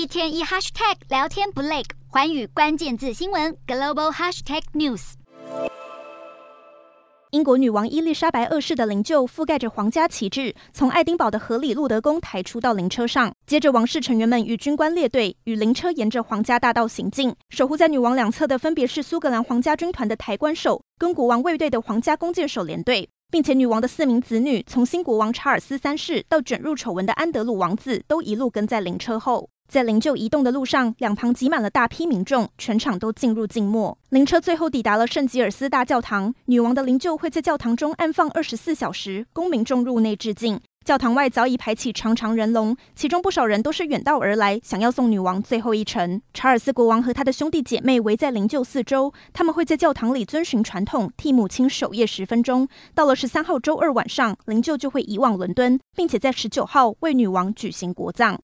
一天一 hashtag 聊天不累，寰宇关键字新闻 global hashtag news。英国女王伊丽莎白二世的灵柩覆盖着皇家旗帜，从爱丁堡的荷里路德宫抬出到灵车上。接着，王室成员们与军官列队，与灵车沿着皇家大道行进。守护在女王两侧的分别是苏格兰皇家军团的抬棺手，跟国王卫队的皇家弓箭手连队。并且，女王的四名子女，从新国王查尔斯三世到卷入丑闻的安德鲁王子，都一路跟在灵车后。在灵柩移动的路上，两旁挤满了大批民众，全场都进入静默。灵车最后抵达了圣吉尔斯大教堂，女王的灵柩会在教堂中安放二十四小时，供民众入内致敬。教堂外早已排起长长人龙，其中不少人都是远道而来，想要送女王最后一程。查尔斯国王和他的兄弟姐妹围在灵柩四周，他们会在教堂里遵循传统，替母亲守夜十分钟。到了十三号周二晚上，灵柩就会移往伦敦，并且在十九号为女王举行国葬。